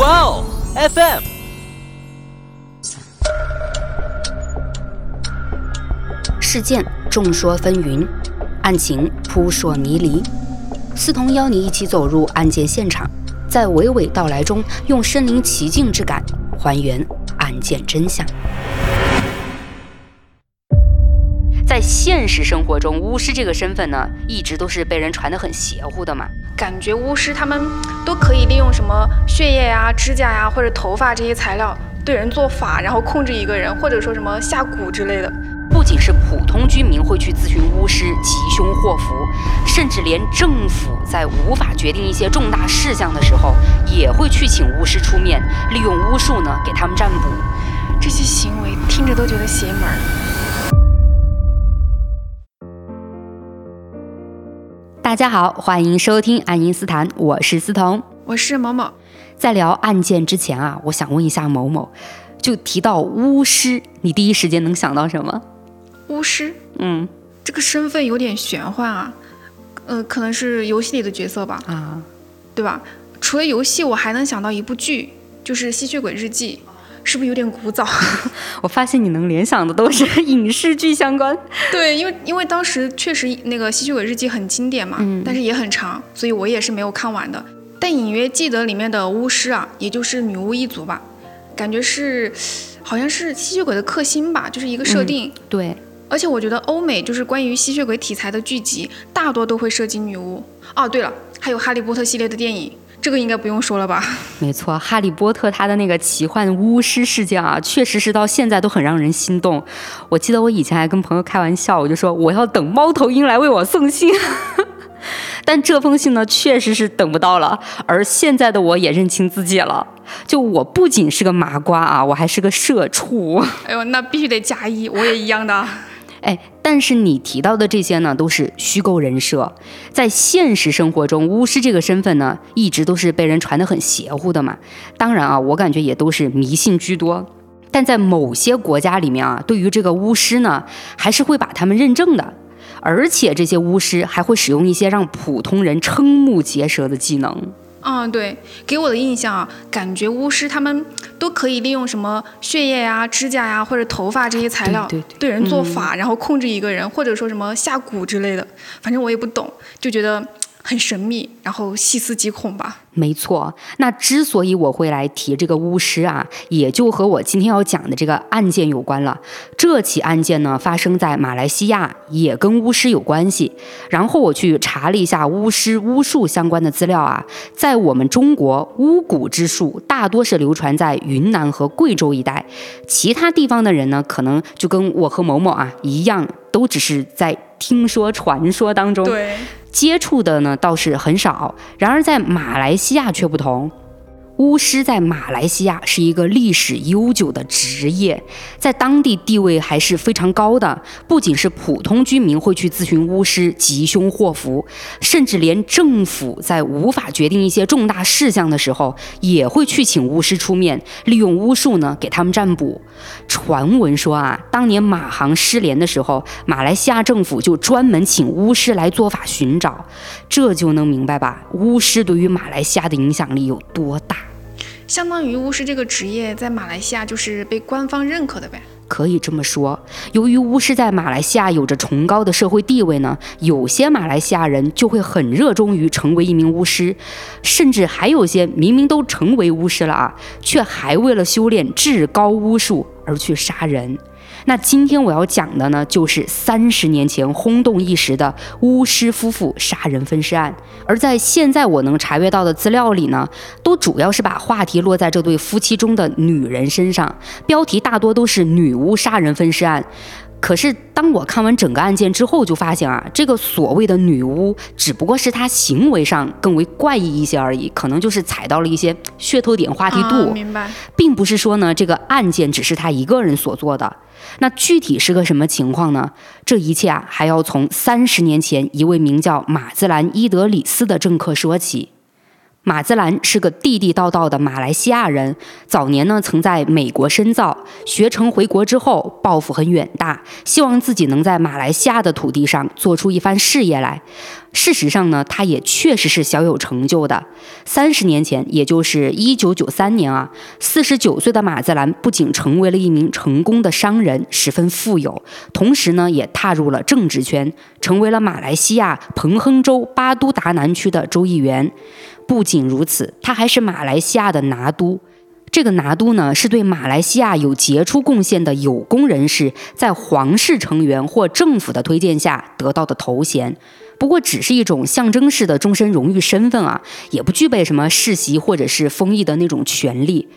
哇哦，FM。事件众说纷纭，案情扑朔迷离。思彤邀你一起走入案件现场，在娓娓道来中，用身临其境之感还原案件真相。现实生活中，巫师这个身份呢，一直都是被人传得很邪乎的嘛。感觉巫师他们都可以利用什么血液呀、指甲呀或者头发这些材料对人做法，然后控制一个人，或者说什么下蛊之类的。不仅是普通居民会去咨询巫师吉凶祸福，甚至连政府在无法决定一些重大事项的时候，也会去请巫师出面，利用巫术呢给他们占卜。这些行为听着都觉得邪门大家好，欢迎收听爱因斯坦，我是思彤，我是某某。在聊案件之前啊，我想问一下某某，就提到巫师，你第一时间能想到什么？巫师，嗯。这个身份有点玄幻啊，呃，可能是游戏里的角色吧，啊，对吧？除了游戏，我还能想到一部剧，就是《吸血鬼日记》，是不是有点古早？我发现你能联想的都是 影视剧相关。对，因为因为当时确实那个《吸血鬼日记》很经典嘛，嗯但是也很长，所以我也是没有看完的。但隐约记得里面的巫师啊，也就是女巫一族吧，感觉是好像是吸血鬼的克星吧，就是一个设定。对，而且我觉得欧美就是关于吸血鬼题材的剧集，大多都会涉及女巫。哦，对了，还有《哈利波特》系列的电影，这个应该不用说了吧？没错，哈利波特他的那个奇幻巫师事件啊，确实是到现在都很让人心动。我记得我以前还跟朋友开玩笑，我就说我要等猫头鹰来为我送信。但这封信呢，确实是等不到了。而现在的我也认清自己了，就我不仅是个麻瓜啊，我还是个社畜。哎呦，那必须得加一，我也一样的。哎，但是你提到的这些呢，都是虚构人设，在现实生活中，巫师这个身份呢，一直都是被人传得很邪乎的嘛。当然啊，我感觉也都是迷信居多。但在某些国家里面啊，对于这个巫师呢，还是会把他们认证的，而且这些巫师还会使用一些让普通人瞠目结舌的技能。嗯，对，给我的印象啊，感觉巫师他们都可以利用什么血液呀、指甲呀或者头发这些材料对人做法，然后控制一个人，或者说什么下蛊之类的，反正我也不懂，就觉得很神秘，然后细思极恐吧。没错，那之所以我会来提这个巫师啊，也就和我今天要讲的这个案件有关了。这起案件呢，发生在马来西亚，也跟巫师有关系。然后我去查了一下巫师巫术相关的资料啊，在我们中国，巫蛊之术大多是流传在云南和贵州一带，其他地方的人呢，可能就跟我和某某啊一样，都只是在听说传说当中。对，接触的呢倒是很少，然而在马来西亚却不同。巫师在马来西亚是一个历史悠久的职业，在当地地位还是非常高的。不仅是普通居民会去咨询巫师吉凶祸福，甚至连政府在无法决定一些重大事项的时候，也会去请巫师出面，利用巫术呢给他们占卜。传闻说啊，当年马航失联的时候，马来西亚政府就专门请巫师来做法寻找，这就能明白吧？巫师对于马来西亚的影响力有多大？相当于巫师这个职业在马来西亚就是被官方认可的呗。可以这么说，由于巫师在马来西亚有着崇高的社会地位呢，有些马来西亚人就会很热衷于成为一名巫师，甚至还有些明明都成为巫师了啊，却还为了修炼至高巫术而去杀人。那今天我要讲的呢，就是三十年前轰动一时的巫师夫妇杀人分尸案。而在现在我能查阅到的资料里呢，都主要是把话题落在这对夫妻中的女人身上，标题大多都是“女巫杀人分尸案”。可是当我看完整个案件之后，就发现啊，这个所谓的女巫只不过是她行为上更为怪异一些而已，可能就是踩到了一些噱头点话题度。明白。并不是说呢，这个案件只是他一个人所做的。那具体是个什么情况呢？这一切啊，还要从三十年前一位名叫马兹兰伊德里斯的政客说起。马兹兰是个地地道道的马来西亚人，早年呢曾在美国深造，学成回国之后，抱负很远大，希望自己能在马来西亚的土地上做出一番事业来。事实上呢，他也确实是小有成就的。三十年前，也就是一九九三年啊，四十九岁的马兹兰不仅成为了一名成功的商人，十分富有，同时呢，也踏入了政治圈，成为了马来西亚彭亨州巴都达南区的州议员。不仅如此，他还是马来西亚的拿督。这个拿督呢，是对马来西亚有杰出贡献的有功人士在皇室成员或政府的推荐下得到的头衔。不过，只是一种象征式的终身荣誉身份啊，也不具备什么世袭或者是封邑的那种权利。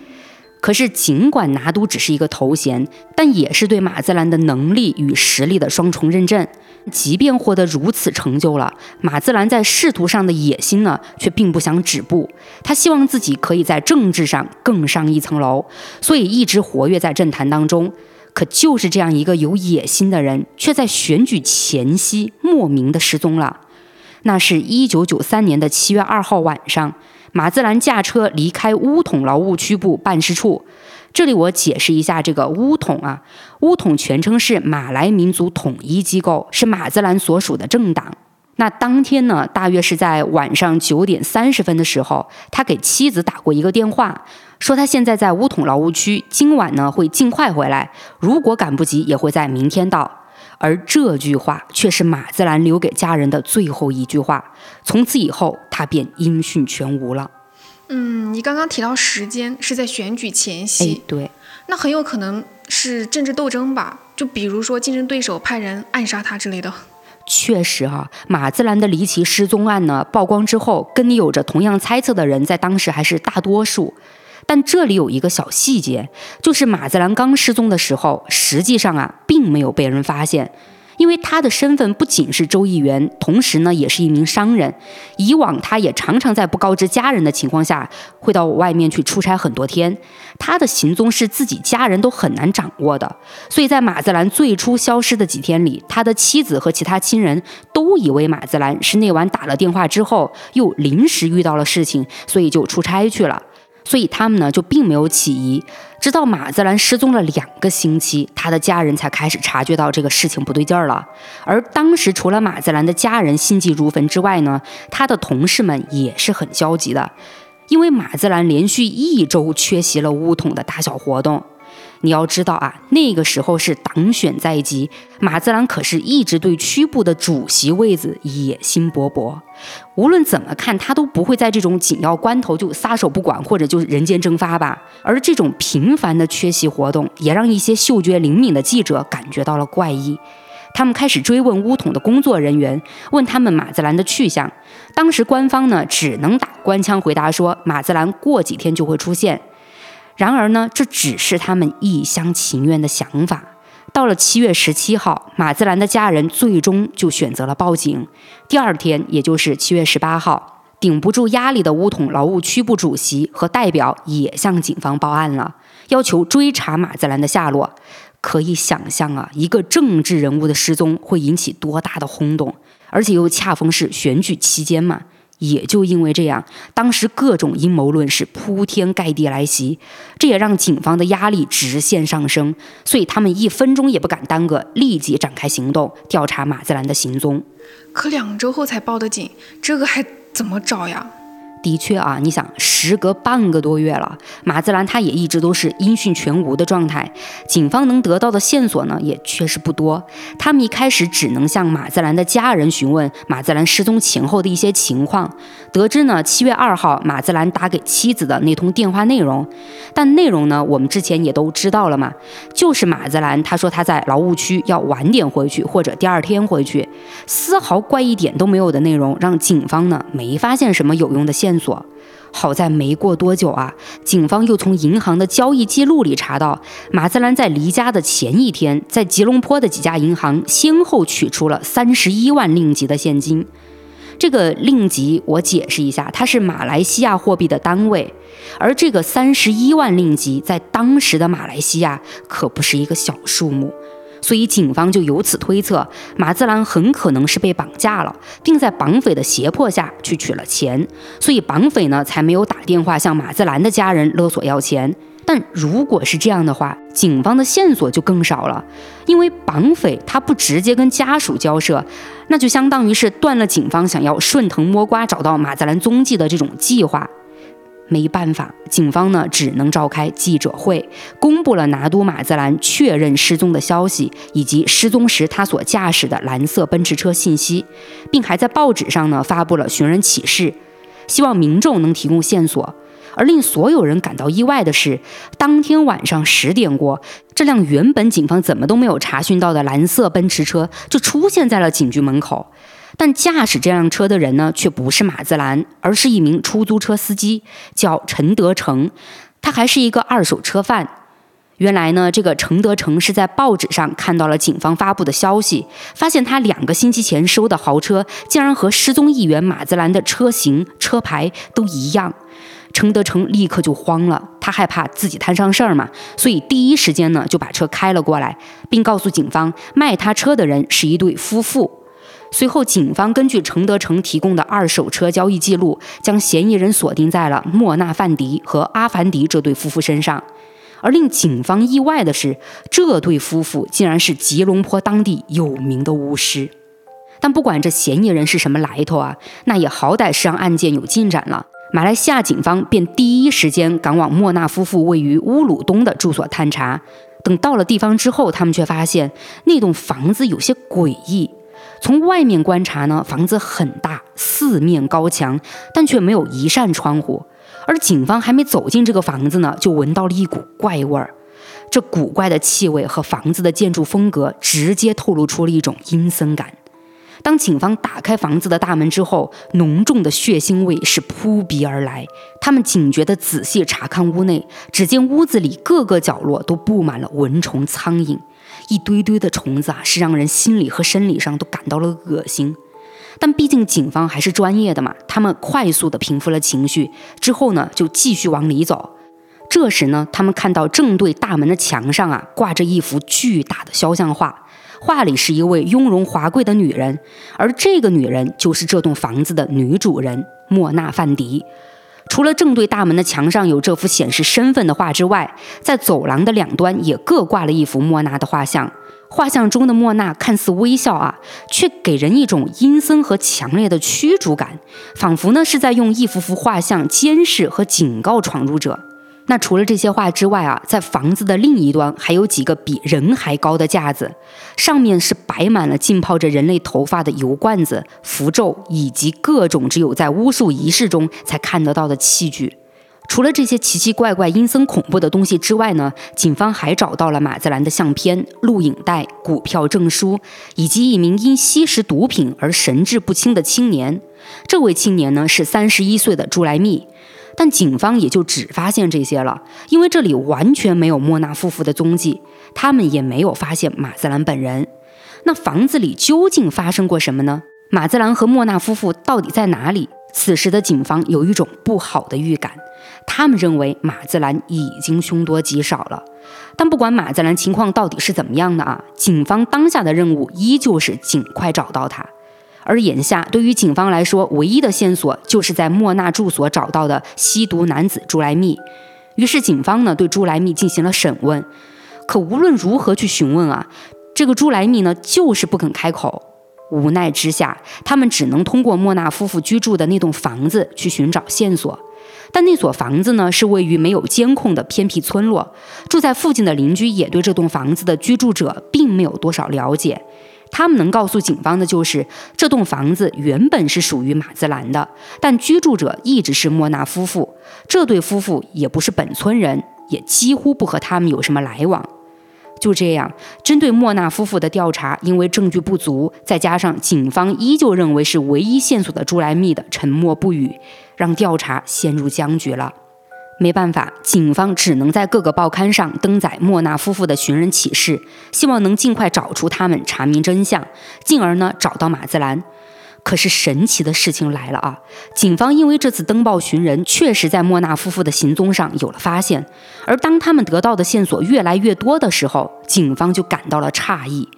可是，尽管拿督只是一个头衔，但也是对马自兰的能力与实力的双重认证。即便获得如此成就了，马自兰在仕途上的野心呢，却并不想止步。他希望自己可以在政治上更上一层楼，所以一直活跃在政坛当中。可就是这样一个有野心的人，却在选举前夕莫名的失踪了。那是一九九三年的七月二号晚上。马兹兰驾车离开乌统劳务区部办事处。这里我解释一下这个乌统啊，乌统全称是马来民族统一机构，是马兹兰所属的政党。那当天呢，大约是在晚上九点三十分的时候，他给妻子打过一个电话，说他现在在乌统劳务区，今晚呢会尽快回来，如果赶不及，也会在明天到。而这句话却是马自兰留给家人的最后一句话。从此以后，他便音讯全无了。嗯，你刚刚提到时间是在选举前夕，对，那很有可能是政治斗争吧？就比如说竞争对手派人暗杀他之类的。确实哈，马自兰的离奇失踪案呢曝光之后，跟你有着同样猜测的人在当时还是大多数。但这里有一个小细节，就是马兹兰刚失踪的时候，实际上啊，并没有被人发现。因为他的身份不仅是州议员，同时呢也是一名商人。以往他也常常在不告知家人的情况下，会到外面去出差很多天。他的行踪是自己家人都很难掌握的。所以在马兹兰最初消失的几天里，他的妻子和其他亲人都以为马兹兰是那晚打了电话之后，又临时遇到了事情，所以就出差去了。所以他们呢就并没有起疑，直到马自兰失踪了两个星期，他的家人才开始察觉到这个事情不对劲儿了。而当时除了马自兰的家人心急如焚之外呢，他的同事们也是很焦急的，因为马自兰连续一周缺席了乌统的大小活动。你要知道啊，那个时候是党选在即，马自兰可是一直对区部的主席位子野心勃勃。无论怎么看，他都不会在这种紧要关头就撒手不管，或者就是人间蒸发吧。而这种频繁的缺席活动，也让一些嗅觉灵敏的记者感觉到了怪异。他们开始追问乌统的工作人员，问他们马自兰的去向。当时官方呢，只能打官腔回答说，马自兰过几天就会出现。然而呢，这只是他们一厢情愿的想法。到了七月十七号，马自兰的家人最终就选择了报警。第二天，也就是七月十八号，顶不住压力的乌统劳务区部主席和代表也向警方报案了，要求追查马自兰的下落。可以想象啊，一个政治人物的失踪会引起多大的轰动，而且又恰逢是选举期间嘛。也就因为这样，当时各种阴谋论是铺天盖地来袭，这也让警方的压力直线上升，所以他们一分钟也不敢耽搁，立即展开行动，调查马自兰的行踪。可两周后才报的警，这个还怎么找呀？的确啊，你想，时隔半个多月了，马自兰他也一直都是音讯全无的状态。警方能得到的线索呢，也确实不多。他们一开始只能向马自兰的家人询问马自兰失踪前后的一些情况，得知呢，七月二号马自兰打给妻子的那通电话内容。但内容呢，我们之前也都知道了嘛，就是马自兰他说他在劳务区要晚点回去，或者第二天回去，丝毫怪异点都没有的内容，让警方呢没发现什么有用的线。线索，好在没过多久啊，警方又从银行的交易记录里查到，马自兰在离家的前一天，在吉隆坡的几家银行先后取出了三十一万令吉的现金。这个令吉，我解释一下，它是马来西亚货币的单位，而这个三十一万令吉在当时的马来西亚可不是一个小数目。所以警方就由此推测，马自兰很可能是被绑架了，并在绑匪的胁迫下去取了钱，所以绑匪呢才没有打电话向马自兰的家人勒索要钱。但如果是这样的话，警方的线索就更少了，因为绑匪他不直接跟家属交涉，那就相当于是断了警方想要顺藤摸瓜找到马自兰踪迹的这种计划。没办法，警方呢只能召开记者会，公布了拿督马自兰确认失踪的消息，以及失踪时他所驾驶的蓝色奔驰车信息，并还在报纸上呢发布了寻人启事，希望民众能提供线索。而令所有人感到意外的是，当天晚上十点过，这辆原本警方怎么都没有查询到的蓝色奔驰车就出现在了警局门口。但驾驶这辆车的人呢，却不是马自兰，而是一名出租车司机，叫陈德成。他还是一个二手车贩。原来呢，这个陈德成是在报纸上看到了警方发布的消息，发现他两个星期前收的豪车竟然和失踪议员马自兰的车型、车牌都一样。陈德成立刻就慌了，他害怕自己摊上事儿嘛，所以第一时间呢就把车开了过来，并告诉警方，卖他车的人是一对夫妇。随后，警方根据程德成提供的二手车交易记录，将嫌疑人锁定在了莫纳范迪和阿凡迪这对夫妇身上。而令警方意外的是，这对夫妇竟然是吉隆坡当地有名的巫师。但不管这嫌疑人是什么来头啊，那也好歹是让案件有进展了。马来西亚警方便第一时间赶往莫纳夫妇位于乌鲁东的住所探查。等到了地方之后，他们却发现那栋房子有些诡异。从外面观察呢，房子很大，四面高墙，但却没有一扇窗户。而警方还没走进这个房子呢，就闻到了一股怪味儿。这古怪的气味和房子的建筑风格，直接透露出了一种阴森感。当警方打开房子的大门之后，浓重的血腥味是扑鼻而来。他们警觉地仔细查看屋内，只见屋子里各个角落都布满了蚊虫、苍蝇。一堆堆的虫子啊，是让人心理和生理上都感到了恶心。但毕竟警方还是专业的嘛，他们快速的平复了情绪之后呢，就继续往里走。这时呢，他们看到正对大门的墙上啊，挂着一幅巨大的肖像画，画里是一位雍容华贵的女人，而这个女人就是这栋房子的女主人莫娜范迪。除了正对大门的墙上有这幅显示身份的画之外，在走廊的两端也各挂了一幅莫娜的画像。画像中的莫娜看似微笑啊，却给人一种阴森和强烈的驱逐感，仿佛呢是在用一幅幅画像监视和警告闯入者。那除了这些画之外啊，在房子的另一端还有几个比人还高的架子，上面是摆满了浸泡着人类头发的油罐子、符咒以及各种只有在巫术仪式中才看得到的器具。除了这些奇奇怪怪、阴森恐怖的东西之外呢，警方还找到了马自兰的相片、录影带、股票证书，以及一名因吸食毒品而神志不清的青年。这位青年呢是三十一岁的朱莱密。但警方也就只发现这些了，因为这里完全没有莫纳夫妇的踪迹，他们也没有发现马自兰本人。那房子里究竟发生过什么呢？马自兰和莫纳夫妇到底在哪里？此时的警方有一种不好的预感，他们认为马自兰已经凶多吉少了。但不管马自兰情况到底是怎么样的啊，警方当下的任务依旧是尽快找到他。而眼下，对于警方来说，唯一的线索就是在莫纳住所找到的吸毒男子朱莱密。于是，警方呢对朱莱密进行了审问。可无论如何去询问啊，这个朱莱密呢就是不肯开口。无奈之下，他们只能通过莫纳夫妇居住的那栋房子去寻找线索。但那所房子呢是位于没有监控的偏僻村落，住在附近的邻居也对这栋房子的居住者并没有多少了解。他们能告诉警方的就是，这栋房子原本是属于马兹兰的，但居住者一直是莫纳夫妇。这对夫妇也不是本村人，也几乎不和他们有什么来往。就这样，针对莫纳夫妇的调查，因为证据不足，再加上警方依旧认为是唯一线索的朱莱密的沉默不语，让调查陷入僵局了。没办法，警方只能在各个报刊上登载莫纳夫妇的寻人启事，希望能尽快找出他们，查明真相，进而呢找到马自兰。可是神奇的事情来了啊！警方因为这次登报寻人，确实在莫纳夫妇的行踪上有了发现。而当他们得到的线索越来越多的时候，警方就感到了诧异：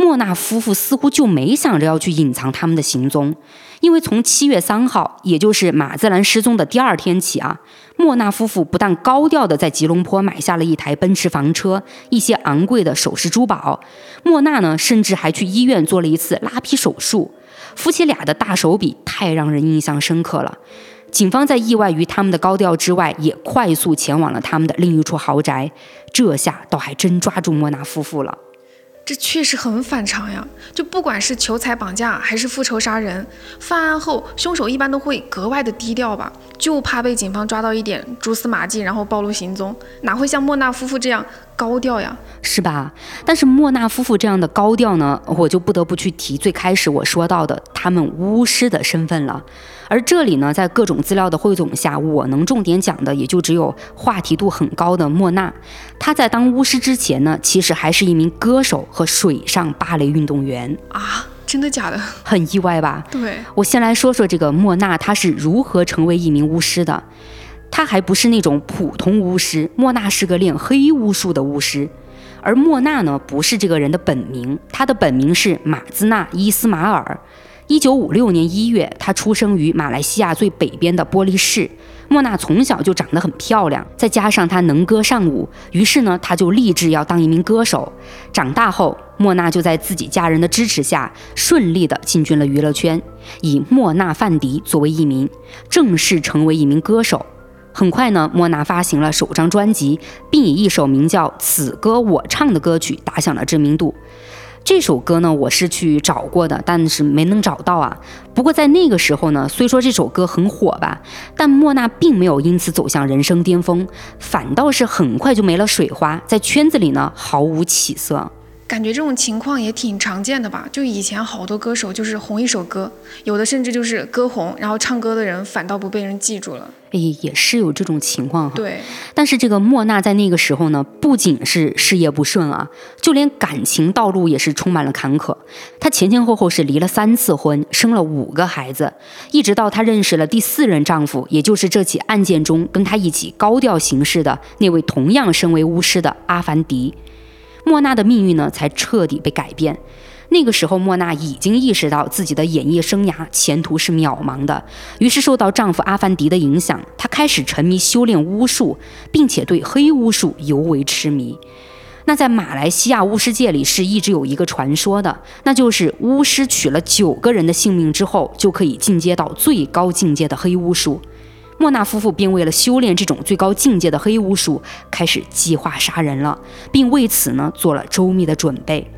莫纳夫妇似乎就没想着要去隐藏他们的行踪，因为从七月三号，也就是马自兰失踪的第二天起啊，莫纳夫妇不但高调的在吉隆坡买下了一台奔驰房车、一些昂贵的首饰珠宝，莫娜呢，甚至还去医院做了一次拉皮手术。夫妻俩的大手笔太让人印象深刻了。警方在意外于他们的高调之外，也快速前往了他们的另一处豪宅。这下倒还真抓住莫纳夫妇了。这确实很反常呀！就不管是求财绑架还是复仇杀人，犯案后凶手一般都会格外的低调吧，就怕被警方抓到一点蛛丝马迹，然后暴露行踪，哪会像莫纳夫妇这样高调呀？是吧？但是莫纳夫妇这样的高调呢，我就不得不去提最开始我说到的他们巫师的身份了。而这里呢，在各种资料的汇总下，我能重点讲的也就只有话题度很高的莫娜。她在当巫师之前呢，其实还是一名歌手和水上芭蕾运动员啊！真的假的？很意外吧？对。我先来说说这个莫娜，她是如何成为一名巫师的。她还不是那种普通巫师，莫娜是个练黑巫术的巫师。而莫娜呢，不是这个人的本名，她的本名是马兹纳伊斯马尔。一九五六年一月，她出生于马来西亚最北边的玻璃市。莫娜从小就长得很漂亮，再加上她能歌善舞，于是呢，她就立志要当一名歌手。长大后，莫娜就在自己家人的支持下，顺利的进军了娱乐圈，以莫娜范迪作为艺名，正式成为一名歌手。很快呢，莫娜发行了首张专辑，并以一首名叫《此歌我唱》的歌曲打响了知名度。这首歌呢，我是去找过的，但是没能找到啊。不过在那个时候呢，虽说这首歌很火吧，但莫娜并没有因此走向人生巅峰，反倒是很快就没了水花，在圈子里呢毫无起色。感觉这种情况也挺常见的吧？就以前好多歌手就是红一首歌，有的甚至就是歌红，然后唱歌的人反倒不被人记住了。哎，也是有这种情况哈。对。但是这个莫娜在那个时候呢，不仅是事业不顺啊，就连感情道路也是充满了坎坷。她前前后后是离了三次婚，生了五个孩子，一直到她认识了第四任丈夫，也就是这起案件中跟她一起高调行事的那位同样身为巫师的阿凡迪。莫娜的命运呢，才彻底被改变。那个时候，莫娜已经意识到自己的演艺生涯前途是渺茫的，于是受到丈夫阿凡迪的影响，她开始沉迷修炼巫术，并且对黑巫术尤为痴迷。那在马来西亚巫师界里，是一直有一个传说的，那就是巫师取了九个人的性命之后，就可以进阶到最高境界的黑巫术。莫纳夫妇便为了修炼这种最高境界的黑巫术，开始计划杀人了，并为此呢做了周密的准备。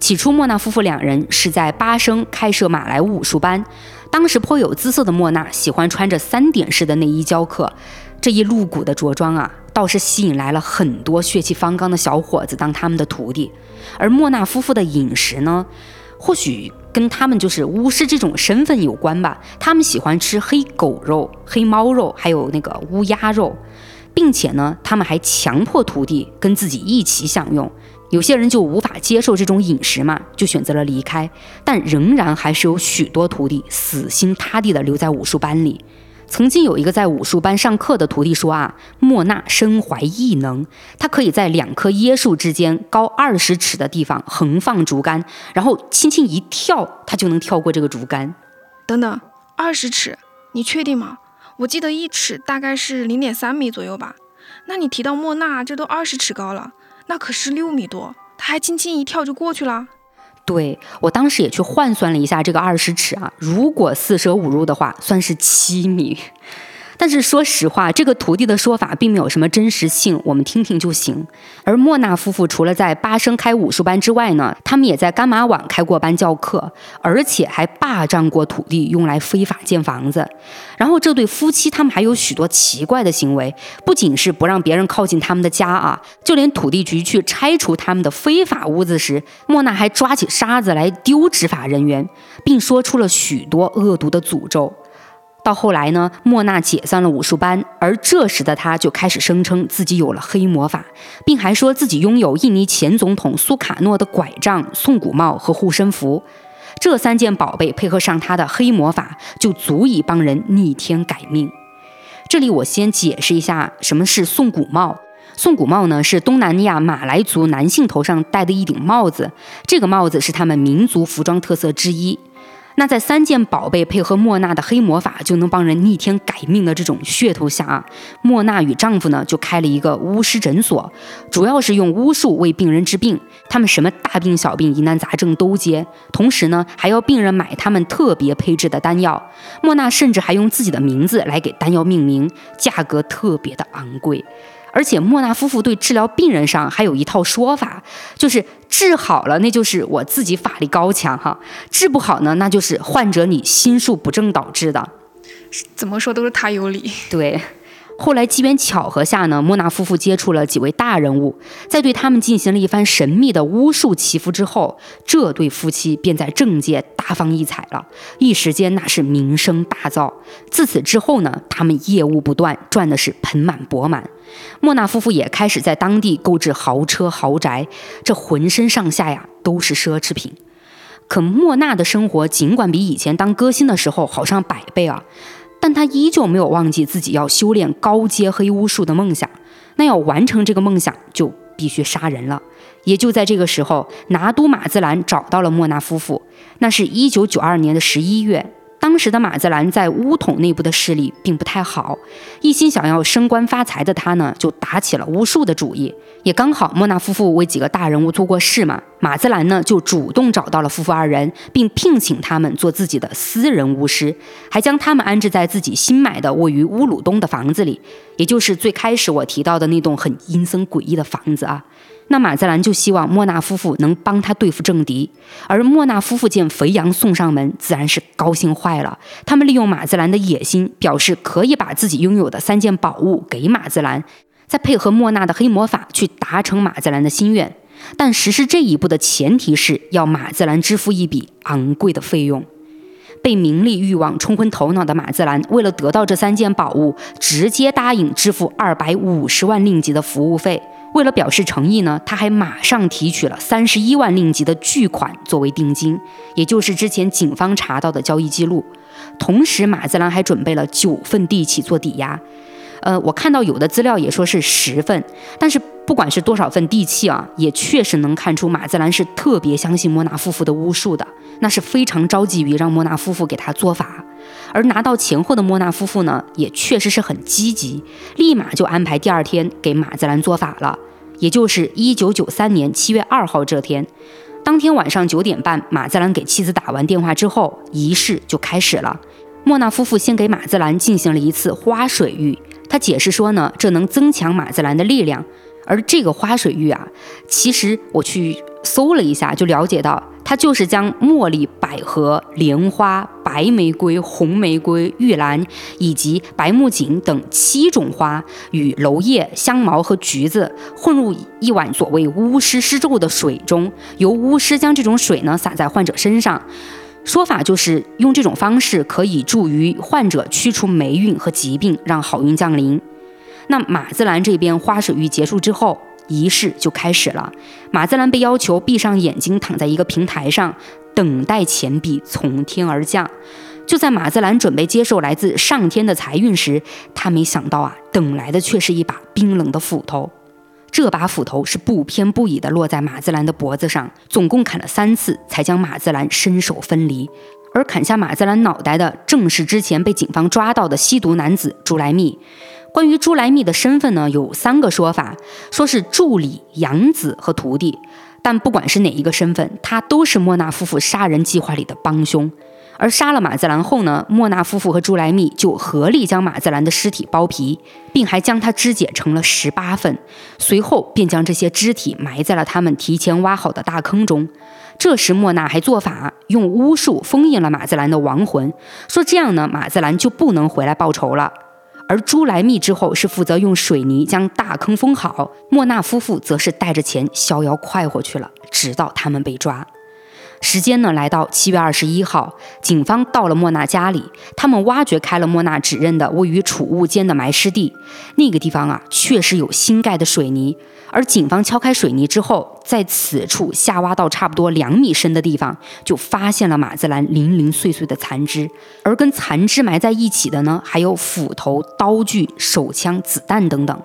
起初，莫纳夫妇两人是在巴生开设马来武术班，当时颇有姿色的莫娜喜欢穿着三点式的内衣教课，这一露骨的着装啊，倒是吸引来了很多血气方刚的小伙子当他们的徒弟。而莫纳夫妇的饮食呢？或许跟他们就是巫师这种身份有关吧。他们喜欢吃黑狗肉、黑猫肉，还有那个乌鸦肉，并且呢，他们还强迫徒弟跟自己一起享用。有些人就无法接受这种饮食嘛，就选择了离开。但仍然还是有许多徒弟死心塌地的留在武术班里。曾经有一个在武术班上课的徒弟说啊，莫娜身怀异能，他可以在两棵椰树之间高二十尺的地方横放竹竿，然后轻轻一跳，他就能跳过这个竹竿。等等，二十尺，你确定吗？我记得一尺大概是零点三米左右吧。那你提到莫娜，这都二十尺高了，那可是六米多，他还轻轻一跳就过去了。对我当时也去换算了一下这个二十尺啊，如果四舍五入的话，算是七米。但是说实话，这个徒弟的说法并没有什么真实性，我们听听就行。而莫纳夫妇除了在巴生开武术班之外呢，他们也在甘马网开过班教课，而且还霸占过土地用来非法建房子。然后这对夫妻他们还有许多奇怪的行为，不仅是不让别人靠近他们的家啊，就连土地局去拆除他们的非法屋子时，莫娜还抓起沙子来丢执法人员，并说出了许多恶毒的诅咒。到后来呢，莫娜解散了武术班，而这时的她就开始声称自己有了黑魔法，并还说自己拥有印尼前总统苏卡诺的拐杖、宋古帽和护身符。这三件宝贝配合上她的黑魔法，就足以帮人逆天改命。这里我先解释一下什么是宋古帽。宋古帽呢，是东南亚马来族男性头上戴的一顶帽子，这个帽子是他们民族服装特色之一。那在三件宝贝配合莫娜的黑魔法就能帮人逆天改命的这种噱头下啊，莫娜与丈夫呢就开了一个巫师诊所，主要是用巫术为病人治病。他们什么大病小病、疑难杂症都接，同时呢还要病人买他们特别配置的丹药。莫娜甚至还用自己的名字来给丹药命名，价格特别的昂贵。而且莫纳夫妇对治疗病人上还有一套说法，就是治好了那就是我自己法力高强哈，治不好呢那就是患者你心术不正导致的。怎么说都是他有理。对。后来机缘巧合下呢，莫纳夫妇接触了几位大人物，在对他们进行了一番神秘的巫术祈福之后，这对夫妻便在政界大放异彩了，一时间那是名声大噪。自此之后呢，他们业务不断，赚的是盆满钵满。莫纳夫妇也开始在当地购置豪车豪宅，这浑身上下呀都是奢侈品。可莫娜的生活尽管比以前当歌星的时候好上百倍啊。但他依旧没有忘记自己要修炼高阶黑巫术的梦想。那要完成这个梦想，就必须杀人了。也就在这个时候，拿督马兹兰找到了莫纳夫妇。那是一九九二年的十一月。当时的马兹兰在巫统内部的势力并不太好，一心想要升官发财的他呢，就打起了巫术的主意。也刚好莫纳夫妇为几个大人物做过事嘛，马兹兰呢就主动找到了夫妇二人，并聘请他们做自己的私人巫师，还将他们安置在自己新买的位于乌鲁东的房子里，也就是最开始我提到的那栋很阴森诡异的房子啊。那马自兰就希望莫纳夫妇能帮他对付政敌，而莫纳夫妇见肥羊送上门，自然是高兴坏了。他们利用马自兰的野心，表示可以把自己拥有的三件宝物给马自兰，再配合莫娜的黑魔法去达成马自兰的心愿。但实施这一步的前提是要马自兰支付一笔昂贵的费用。被名利欲望冲昏头脑的马自兰，为了得到这三件宝物，直接答应支付二百五十万令吉的服务费。为了表示诚意呢，他还马上提取了三十一万令吉的巨款作为定金，也就是之前警方查到的交易记录。同时，马自兰还准备了九份地契做抵押。呃，我看到有的资料也说是十份，但是不管是多少份地契啊，也确实能看出马自兰是特别相信莫纳夫妇的巫术的，那是非常着急于让莫纳夫妇给他做法。而拿到钱后的莫纳夫妇呢，也确实是很积极，立马就安排第二天给马自兰做法了，也就是一九九三年七月二号这天。当天晚上九点半，马自兰给妻子打完电话之后，仪式就开始了。莫纳夫妇先给马自兰进行了一次花水浴，他解释说呢，这能增强马自兰的力量。而这个花水浴啊，其实我去搜了一下，就了解到。它就是将茉莉、百合、莲花、白玫瑰、红玫瑰、玉兰以及白木槿等七种花与楼叶、香茅和橘子混入一碗所谓巫师施咒的水中，由巫师将这种水呢洒在患者身上。说法就是用这种方式可以助于患者驱除霉运和疾病，让好运降临。那马自兰这边花水浴结束之后。仪式就开始了，马自兰被要求闭上眼睛，躺在一个平台上，等待钱币从天而降。就在马自兰准备接受来自上天的财运时，他没想到啊，等来的却是一把冰冷的斧头。这把斧头是不偏不倚地落在马自兰的脖子上，总共砍了三次，才将马自兰身首分离。而砍下马自兰脑袋的，正是之前被警方抓到的吸毒男子朱莱密。关于朱莱密的身份呢，有三个说法，说是助理、养子和徒弟。但不管是哪一个身份，他都是莫纳夫妇杀人计划里的帮凶。而杀了马自兰后呢，莫纳夫妇和朱莱密就合力将马自兰的尸体剥皮，并还将他肢解成了十八份，随后便将这些肢体埋在了他们提前挖好的大坑中。这时莫娜还做法，用巫术封印了马自兰的亡魂，说这样呢，马自兰就不能回来报仇了。而朱莱密之后是负责用水泥将大坑封好，莫纳夫妇则是带着钱逍遥快活去了，直到他们被抓。时间呢来到七月二十一号，警方到了莫娜家里，他们挖掘开了莫娜指认的位于储物间的埋尸地。那个地方啊，确实有新盖的水泥。而警方敲开水泥之后，在此处下挖到差不多两米深的地方，就发现了马自兰零零碎碎的残肢，而跟残肢埋在一起的呢，还有斧头、刀具、手枪、子弹等等。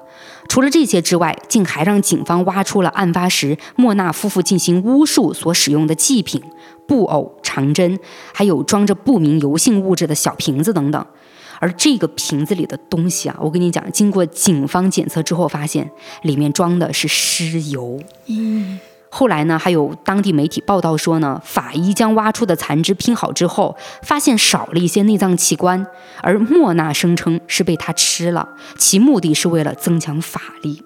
除了这些之外，竟还让警方挖出了案发时莫纳夫妇进行巫术所使用的祭品——布偶、长针，还有装着不明油性物质的小瓶子等等。而这个瓶子里的东西啊，我跟你讲，经过警方检测之后，发现里面装的是尸油。嗯，后来呢，还有当地媒体报道说呢，法医将挖出的残肢拼好之后，发现少了一些内脏器官，而莫娜声称是被他吃了，其目的是为了增强法力。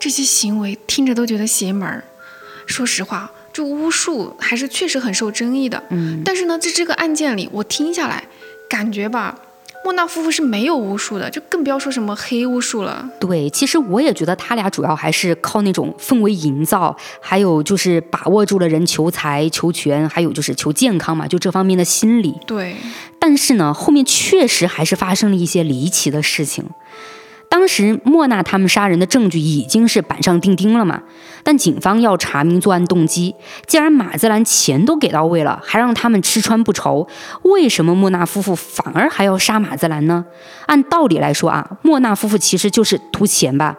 这些行为听着都觉得邪门儿。说实话，这巫术还是确实很受争议的。嗯，但是呢，在这个案件里，我听下来，感觉吧，莫纳夫妇是没有巫术的，就更不要说什么黑巫术了。对，其实我也觉得他俩主要还是靠那种氛围营造，还有就是把握住了人求财、求权，还有就是求健康嘛，就这方面的心理。对，但是呢，后面确实还是发生了一些离奇的事情。当时莫娜他们杀人的证据已经是板上钉钉了嘛，但警方要查明作案动机。既然马自兰钱都给到位了，还让他们吃穿不愁，为什么莫娜夫妇反而还要杀马自兰呢？按道理来说啊，莫娜夫妇其实就是图钱吧。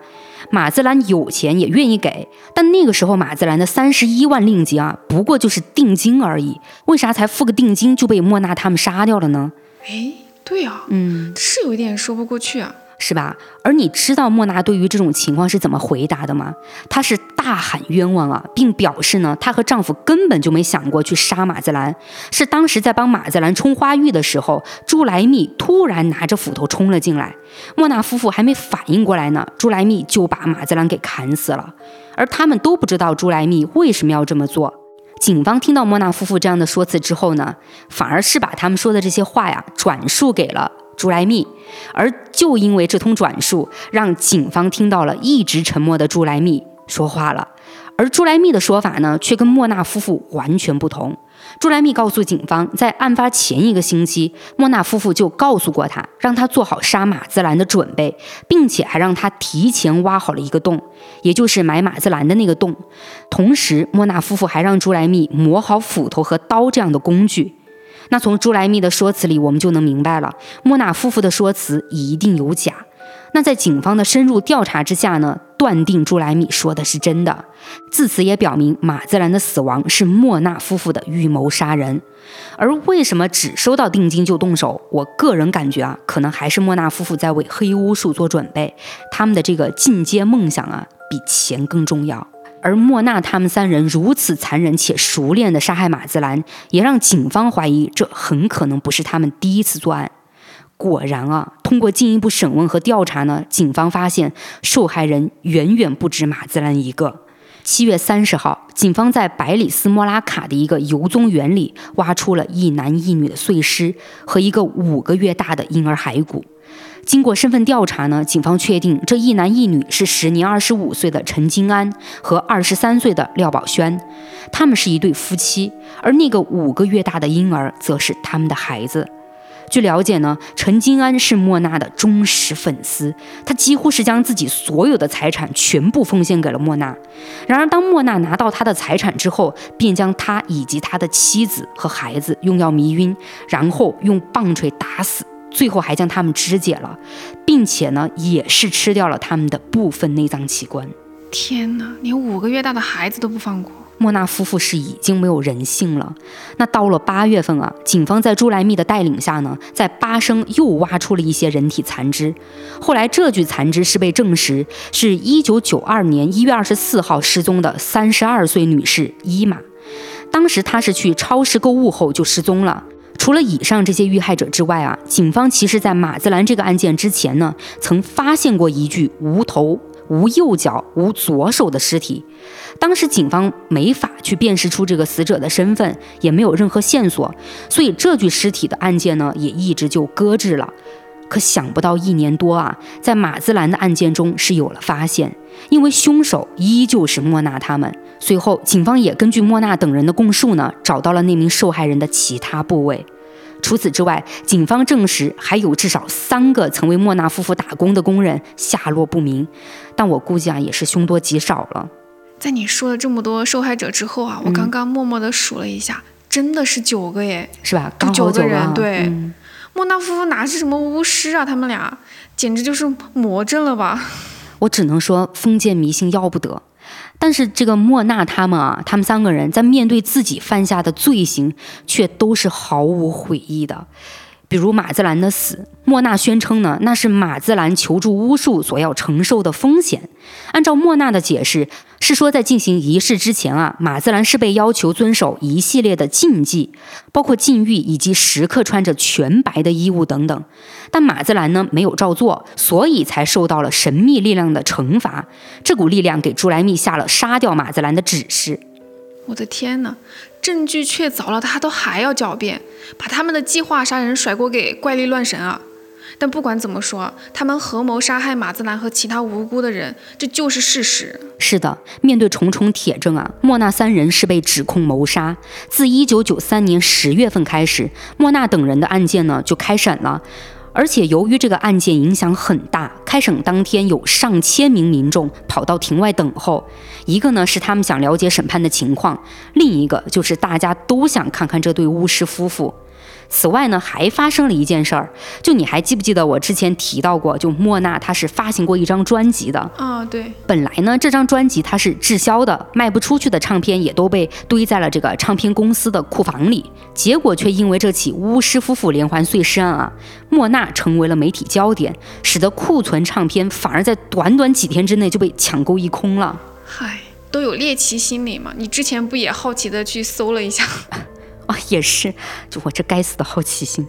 马自兰有钱也愿意给，但那个时候马自兰的三十一万令吉啊，不过就是定金而已。为啥才付个定金就被莫娜他们杀掉了呢？哎，对啊，嗯，是有一点说不过去啊。是吧？而你知道莫娜对于这种情况是怎么回答的吗？她是大喊冤枉啊，并表示呢，她和丈夫根本就没想过去杀马自兰，是当时在帮马自兰冲花浴的时候，朱莱密突然拿着斧头冲了进来，莫娜夫妇还没反应过来呢，朱莱密就把马自兰给砍死了，而他们都不知道朱莱密为什么要这么做。警方听到莫娜夫妇这样的说辞之后呢，反而是把他们说的这些话呀转述给了。朱莱密，而就因为这通转述，让警方听到了一直沉默的朱莱密说话了。而朱莱密的说法呢，却跟莫纳夫妇完全不同。朱莱密告诉警方，在案发前一个星期，莫纳夫妇就告诉过他，让他做好杀马自兰的准备，并且还让他提前挖好了一个洞，也就是埋马自兰的那个洞。同时，莫纳夫妇还让朱莱密磨好斧头和刀这样的工具。那从朱莱密的说辞里，我们就能明白了，莫纳夫妇的说辞一定有假。那在警方的深入调查之下呢，断定朱莱密说的是真的。自此也表明马自兰的死亡是莫纳夫妇的预谋杀人。而为什么只收到定金就动手？我个人感觉啊，可能还是莫纳夫妇在为黑巫术做准备，他们的这个进阶梦想啊，比钱更重要。而莫娜他们三人如此残忍且熟练地杀害马兹兰，也让警方怀疑这很可能不是他们第一次作案。果然啊，通过进一步审问和调查呢，警方发现受害人远远不止马兹兰一个。七月三十号，警方在百里斯莫拉卡的一个油棕园里挖出了一男一女的碎尸和一个五个月大的婴儿骸骨。经过身份调查呢，警方确定这一男一女是时年二十五岁的陈金安和二十三岁的廖宝轩，他们是一对夫妻，而那个五个月大的婴儿则是他们的孩子。据了解呢，陈金安是莫娜的忠实粉丝，他几乎是将自己所有的财产全部奉献给了莫娜。然而，当莫娜拿到他的财产之后，便将他以及他的妻子和孩子用药迷晕，然后用棒槌打死。最后还将他们肢解了，并且呢，也是吃掉了他们的部分内脏器官。天哪，连五个月大的孩子都不放过！莫纳夫妇是已经没有人性了。那到了八月份啊，警方在朱莱密的带领下呢，在巴生又挖出了一些人体残肢。后来这具残肢是被证实是一九九二年一月二十四号失踪的三十二岁女士伊玛。当时她是去超市购物后就失踪了。除了以上这些遇害者之外啊，警方其实在马自兰这个案件之前呢，曾发现过一具无头、无右脚、无左手的尸体。当时警方没法去辨识出这个死者的身份，也没有任何线索，所以这具尸体的案件呢，也一直就搁置了。可想不到一年多啊，在马兹兰的案件中是有了发现，因为凶手依旧是莫娜他们。随后，警方也根据莫娜等人的供述呢，找到了那名受害人的其他部位。除此之外，警方证实还有至少三个曾为莫娜夫妇打工的工人下落不明，但我估计啊，也是凶多吉少了。在你说了这么多受害者之后啊，我刚刚默默的数了一下，真的是九个耶，是吧？刚好九个人，啊对。嗯莫纳夫妇哪是什么巫师啊？他们俩简直就是魔怔了吧？我只能说封建迷信要不得。但是这个莫娜他们啊，他们三个人在面对自己犯下的罪行，却都是毫无悔意的。比如马兹兰的死，莫娜宣称呢，那是马兹兰求助巫术所要承受的风险。按照莫娜的解释，是说在进行仪式之前啊，马兹兰是被要求遵守一系列的禁忌，包括禁欲以及时刻穿着全白的衣物等等。但马兹兰呢没有照做，所以才受到了神秘力量的惩罚。这股力量给朱莱密下了杀掉马兹兰的指示。我的天哪，证据确凿了，他都还要狡辩，把他们的计划杀人甩锅给怪力乱神啊！但不管怎么说，他们合谋杀害马兹兰和其他无辜的人，这就是事实。是的，面对重重铁证啊，莫娜三人是被指控谋杀。自1993年10月份开始，莫娜等人的案件呢就开审了。而且由于这个案件影响很大，开审当天有上千名民众跑到庭外等候。一个呢是他们想了解审判的情况，另一个就是大家都想看看这对巫师夫妇。此外呢，还发生了一件事儿，就你还记不记得我之前提到过，就莫娜她是发行过一张专辑的。啊，对，本来呢，这张专辑它是滞销的，卖不出去的唱片也都被堆在了这个唱片公司的库房里。结果却因为这起巫师夫妇连环碎尸案啊，莫娜成为了媒体焦点，使得库存唱片反而在短短几天之内就被抢购一空了。嗨，都有猎奇心理嘛。你之前不也好奇的去搜了一下？啊，也是，就我这该死的好奇心。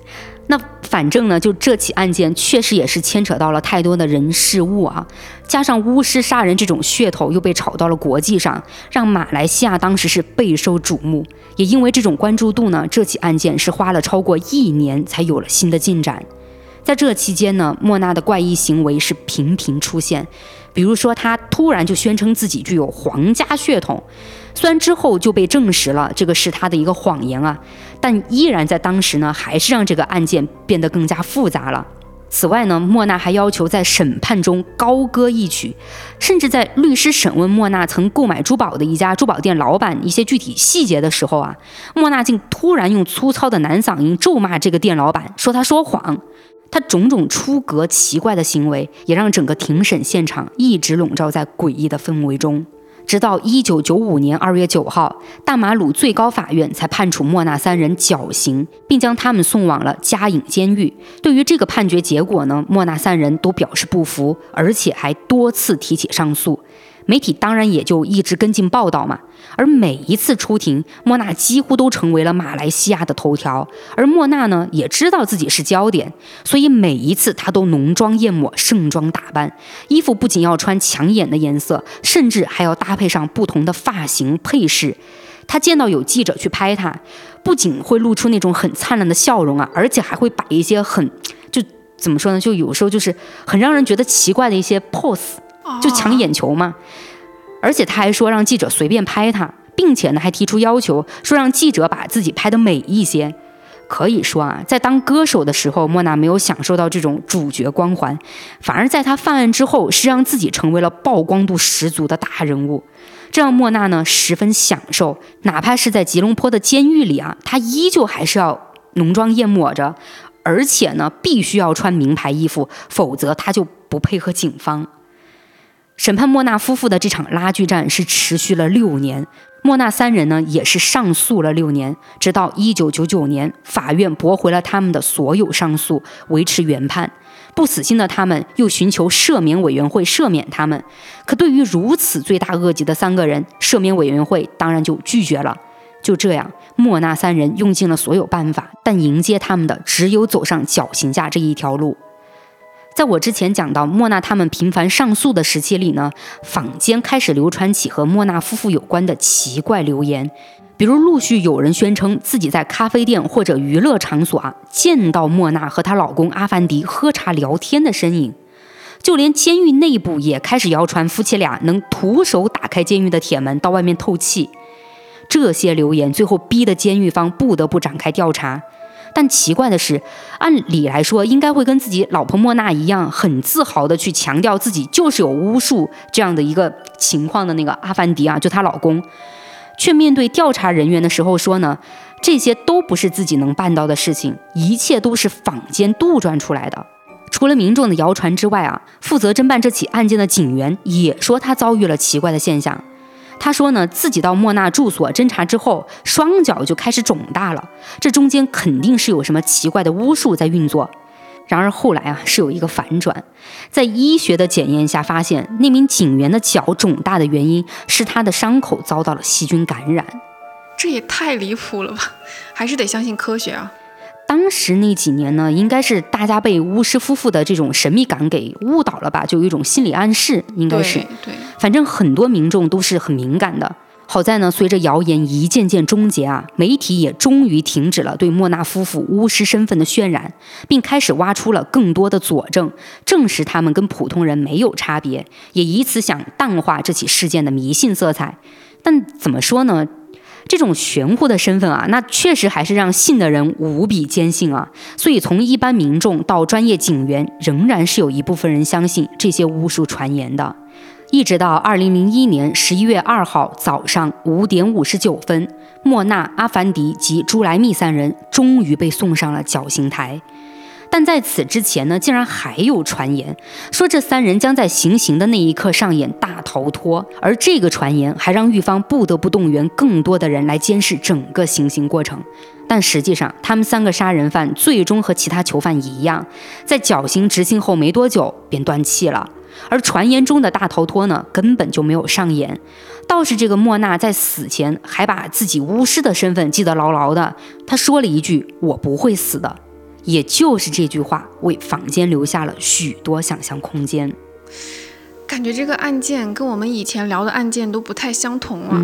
那反正呢，就这起案件确实也是牵扯到了太多的人事物啊，加上巫师杀人这种噱头又被炒到了国际上，让马来西亚当时是备受瞩目。也因为这种关注度呢，这起案件是花了超过一年才有了新的进展。在这期间呢，莫娜的怪异行为是频频出现，比如说她突然就宣称自己具有皇家血统。虽然之后就被证实了这个是他的一个谎言啊，但依然在当时呢，还是让这个案件变得更加复杂了。此外呢，莫娜还要求在审判中高歌一曲，甚至在律师审问莫娜曾购买珠宝的一家珠宝店老板一些具体细节的时候啊，莫娜竟突然用粗糙的男嗓音咒骂这个店老板，说他说谎。他种种出格奇怪的行为，也让整个庭审现场一直笼罩在诡异的氛围中。直到一九九五年二月九号，大马鲁最高法院才判处莫纳三人绞刑，并将他们送往了嘉颖监狱。对于这个判决结果呢，莫纳三人都表示不服，而且还多次提起上诉。媒体当然也就一直跟进报道嘛。而每一次出庭，莫娜几乎都成为了马来西亚的头条。而莫娜呢，也知道自己是焦点，所以每一次她都浓妆艳抹、盛装打扮，衣服不仅要穿抢眼的颜色，甚至还要搭配上不同的发型配饰。她见到有记者去拍她，不仅会露出那种很灿烂的笑容啊，而且还会摆一些很就怎么说呢，就有时候就是很让人觉得奇怪的一些 pose。就抢眼球嘛，而且他还说让记者随便拍他，并且呢还提出要求，说让记者把自己拍得美一些。可以说啊，在当歌手的时候，莫娜没有享受到这种主角光环，反而在他犯案之后，是让自己成为了曝光度十足的大人物，这让莫娜呢十分享受。哪怕是在吉隆坡的监狱里啊，她依旧还是要浓妆艳抹着，而且呢必须要穿名牌衣服，否则她就不配合警方。审判莫纳夫妇的这场拉锯战是持续了六年，莫纳三人呢也是上诉了六年，直到一九九九年，法院驳回了他们的所有上诉，维持原判。不死心的他们又寻求赦免委员会赦免他们，可对于如此罪大恶极的三个人，赦免委员会当然就拒绝了。就这样，莫纳三人用尽了所有办法，但迎接他们的只有走上绞刑架这一条路。在我之前讲到莫娜他们频繁上诉的时期里呢，坊间开始流传起和莫娜夫妇有关的奇怪流言，比如陆续有人宣称自己在咖啡店或者娱乐场所啊见到莫娜和她老公阿凡迪喝茶聊天的身影，就连监狱内部也开始谣传夫妻俩能徒手打开监狱的铁门到外面透气。这些流言最后逼得监狱方不得不展开调查。但奇怪的是，按理来说应该会跟自己老婆莫娜一样，很自豪的去强调自己就是有巫术这样的一个情况的那个阿凡迪啊，就她老公，却面对调查人员的时候说呢，这些都不是自己能办到的事情，一切都是坊间杜撰出来的。除了民众的谣传之外啊，负责侦办这起案件的警员也说他遭遇了奇怪的现象。他说呢，自己到莫娜住所侦查之后，双脚就开始肿大了，这中间肯定是有什么奇怪的巫术在运作。然而后来啊，是有一个反转，在医学的检验下发现，那名警员的脚肿大的原因是他的伤口遭到了细菌感染。这也太离谱了吧！还是得相信科学啊。当时那几年呢，应该是大家被巫师夫妇的这种神秘感给误导了吧，就有一种心理暗示，应该是。对。反正很多民众都是很敏感的。好在呢，随着谣言一件件终结啊，媒体也终于停止了对莫纳夫妇巫师身份的渲染，并开始挖出了更多的佐证，证实他们跟普通人没有差别，也以此想淡化这起事件的迷信色彩。但怎么说呢？这种玄乎的身份啊，那确实还是让信的人无比坚信啊。所以从一般民众到专业警员，仍然是有一部分人相信这些巫术传言的。一直到二零零一年十一月二号早上五点五十九分，莫纳、阿凡迪及朱莱密三人终于被送上了绞刑台。但在此之前呢，竟然还有传言说这三人将在行刑的那一刻上演大逃脱，而这个传言还让狱方不得不动员更多的人来监视整个行刑过程。但实际上，他们三个杀人犯最终和其他囚犯一样，在绞刑执行后没多久便断气了。而传言中的大逃脱呢，根本就没有上演。倒是这个莫娜在死前还把自己巫师的身份记得牢牢的，他说了一句：“我不会死的。”也就是这句话，为坊间留下了许多想象空间。感觉这个案件跟我们以前聊的案件都不太相同啊！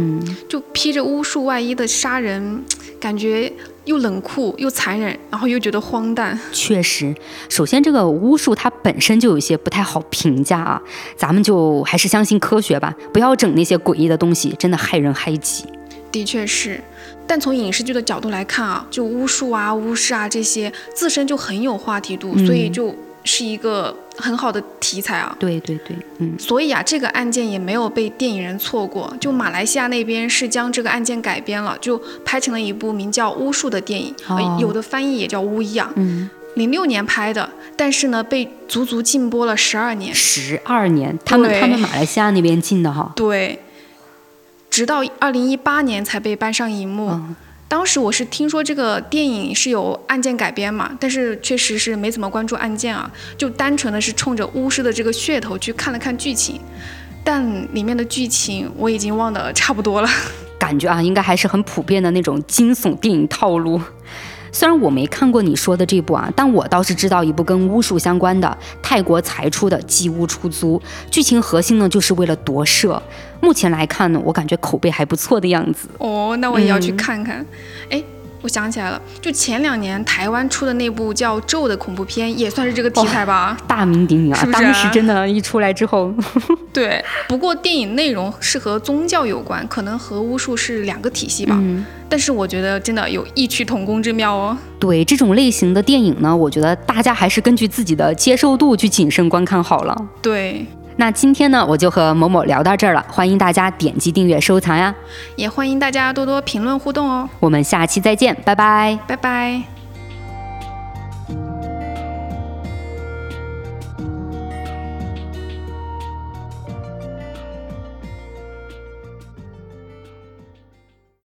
就披着巫术外衣的杀人，感觉又冷酷又残忍，然后又觉得荒诞。确实，首先这个巫术它本身就有一些不太好评价啊，咱们就还是相信科学吧，不要整那些诡异的东西，真的害人害己。的确是。但从影视剧的角度来看啊，就巫术啊、巫师啊这些自身就很有话题度，所以就是一个很好的题材啊。对对对，嗯。所以啊，这个案件也没有被电影人错过。就马来西亚那边是将这个案件改编了，就拍成了一部名叫《巫术》的电影，有的翻译也叫《巫医》啊。嗯。零六年拍的，但是呢，被足足禁播了十二年。十二年，他们他们马来西亚那边禁的哈。对。直到二零一八年才被搬上荧幕。当时我是听说这个电影是有案件改编嘛，但是确实是没怎么关注案件啊，就单纯的是冲着巫师的这个噱头去看了看剧情，但里面的剧情我已经忘得差不多了。感觉啊，应该还是很普遍的那种惊悚电影套路。虽然我没看过你说的这部啊，但我倒是知道一部跟巫术相关的泰国才出的《鸡屋出租》，剧情核心呢就是为了夺舍。目前来看呢，我感觉口碑还不错的样子。哦，那我也要去看看。哎。我想起来了，就前两年台湾出的那部叫《咒》的恐怖片，也算是这个题材吧，大名鼎鼎啊！是不是？当时真的，一出来之后，对。不过电影内容是和宗教有关，可能和巫术是两个体系吧。嗯。但是我觉得真的有异曲同工之妙哦。对这种类型的电影呢，我觉得大家还是根据自己的接受度去谨慎观看好了。对。那今天呢，我就和某某聊到这儿了。欢迎大家点击订阅、收藏呀，也欢迎大家多多评论互动哦。我们下期再见，拜拜，拜拜。